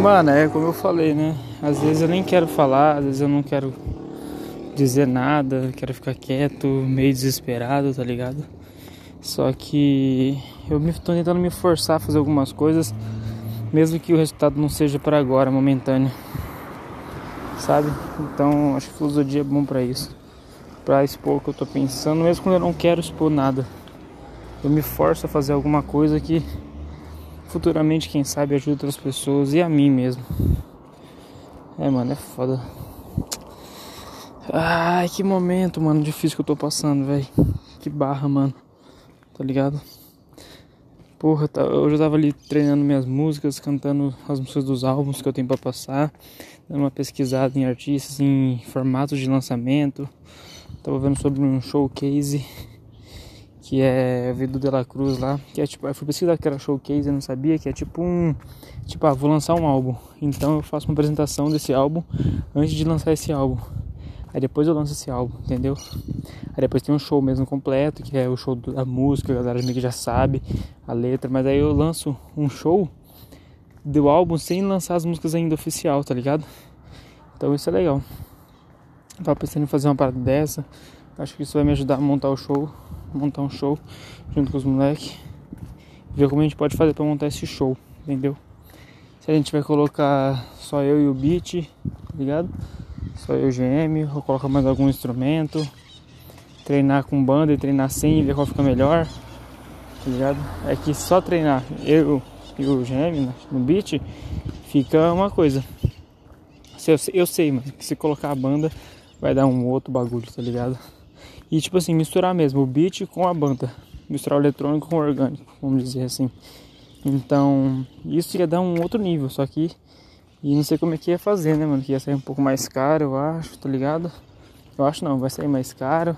Mano, é como eu falei, né? Às vezes eu nem quero falar, às vezes eu não quero dizer nada, quero ficar quieto, meio desesperado, tá ligado? Só que eu me tô tentando me forçar a fazer algumas coisas, mesmo que o resultado não seja para agora, momentâneo. Sabe? Então, acho que filosofia é bom para isso. Pra expor o que eu tô pensando, mesmo quando eu não quero expor nada. Eu me forço a fazer alguma coisa que futuramente, quem sabe, ajuda outras pessoas e a mim mesmo. É, mano, é foda. Ai, que momento, mano, difícil que eu tô passando, velho. Que barra, mano. Tá ligado? Porra, tá, eu já tava ali treinando minhas músicas, cantando as músicas dos álbuns que eu tenho pra passar, dando uma pesquisada em artistas, em formatos de lançamento. Tava vendo sobre um showcase que é o do De La Cruz lá, que é tipo, eu fui pesquisar que era showcase, eu não sabia, que é tipo um, tipo, ah, vou lançar um álbum, então eu faço uma apresentação desse álbum antes de lançar esse álbum. Aí depois eu lanço esse álbum, entendeu? Aí depois tem um show mesmo completo, que é o show da música, a galera meio que já sabe a letra, mas aí eu lanço um show do álbum sem lançar as músicas ainda oficial, tá ligado? Então isso é legal. Eu tava pensando em fazer uma parada dessa. Acho que isso vai me ajudar a montar o show montar um show junto com os moleques. Ver como a gente pode fazer para montar esse show, entendeu? Se a gente vai colocar só eu e o beat, tá ligado? Só eu e o GM, ou colocar mais algum instrumento. Treinar com banda e treinar sem ver qual fica melhor. Tá ligado? É que só treinar eu e o GM né, no beat fica uma coisa. Eu, sei, mas que se colocar a banda vai dar um outro bagulho, tá ligado? E tipo assim, misturar mesmo o beat com a banda. Misturar o eletrônico com o orgânico, vamos dizer assim. Então, isso ia dar um outro nível, só que. E não sei como é que ia fazer, né, mano? Que ia sair um pouco mais caro, eu acho, tá ligado? Eu acho não, vai sair mais caro,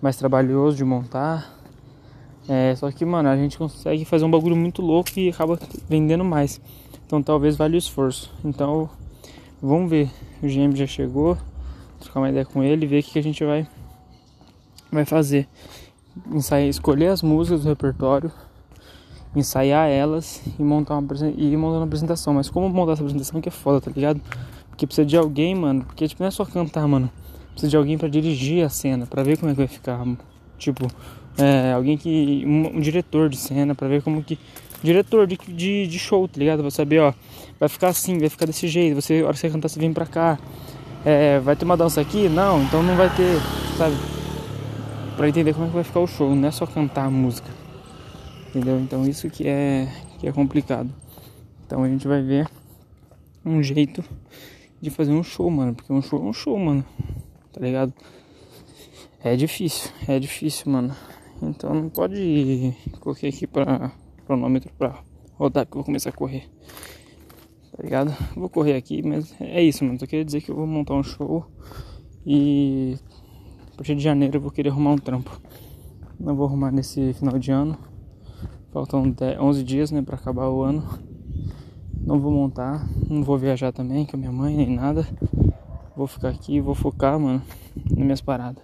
mais trabalhoso de montar. É, só que, mano, a gente consegue fazer um bagulho muito louco e acaba vendendo mais. Então talvez valha o esforço. Então, vamos ver. O GM já chegou, trocar uma ideia com ele, ver o que, que a gente vai vai fazer ensaiar, escolher as músicas do repertório, ensaiar elas e montar uma e ir montando uma apresentação. Mas como montar essa apresentação que é foda, tá ligado? Porque precisa de alguém, mano. Porque tipo, não é só cantar, mano. Precisa de alguém para dirigir a cena, para ver como é que vai ficar. Tipo, é, alguém que. Um, um, diretor de cena, para ver como que. Diretor de, de, de, show, tá ligado? Pra saber, ó, vai ficar assim, vai ficar desse jeito. Você, a hora que você cantar, você vem pra cá. É, vai ter uma dança aqui? Não, então não vai ter, sabe? Para entender como é que vai ficar o show, não é só cantar a música. Entendeu? Então isso que é que é complicado. Então a gente vai ver um jeito de fazer um show, mano, porque um show é um show, mano. Tá ligado? É difícil, é difícil, mano. Então não pode coloquei aqui para cronômetro para rodar que eu vou começar a correr. Tá ligado? Vou correr aqui, mas é isso, mano. Só queria dizer que eu vou montar um show e a partir de janeiro eu vou querer arrumar um trampo. Não vou arrumar nesse final de ano. Faltam 10, 11 dias, né, para acabar o ano. Não vou montar, não vou viajar também com a minha mãe nem nada. Vou ficar aqui, vou focar, mano, nas minhas paradas.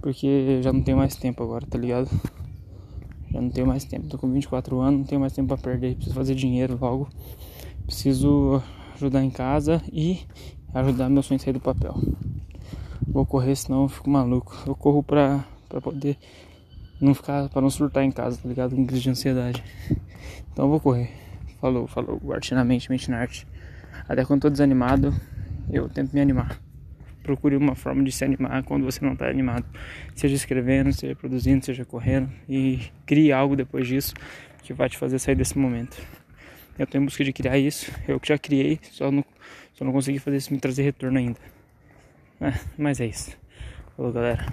Porque já não tenho mais tempo agora, tá ligado? Já não tenho mais tempo. Tô com 24 anos, não tenho mais tempo para perder. Preciso fazer dinheiro logo. Preciso ajudar em casa e ajudar meu sonho a sair do papel. Vou correr, senão eu fico maluco. Eu corro pra, pra poder não ficar, pra não surtar em casa, tá ligado? Com crise de ansiedade. Então eu vou correr. Falou, falou. Arte na mente, mente na arte. Até quando tô desanimado, eu tento me animar. Procure uma forma de se animar quando você não tá animado. Seja escrevendo, seja produzindo, seja correndo. E crie algo depois disso que vai te fazer sair desse momento. Eu tô em busca de criar isso. Eu que já criei, só não, só não consegui fazer isso me trazer retorno ainda. É, mas é isso. Falou, galera.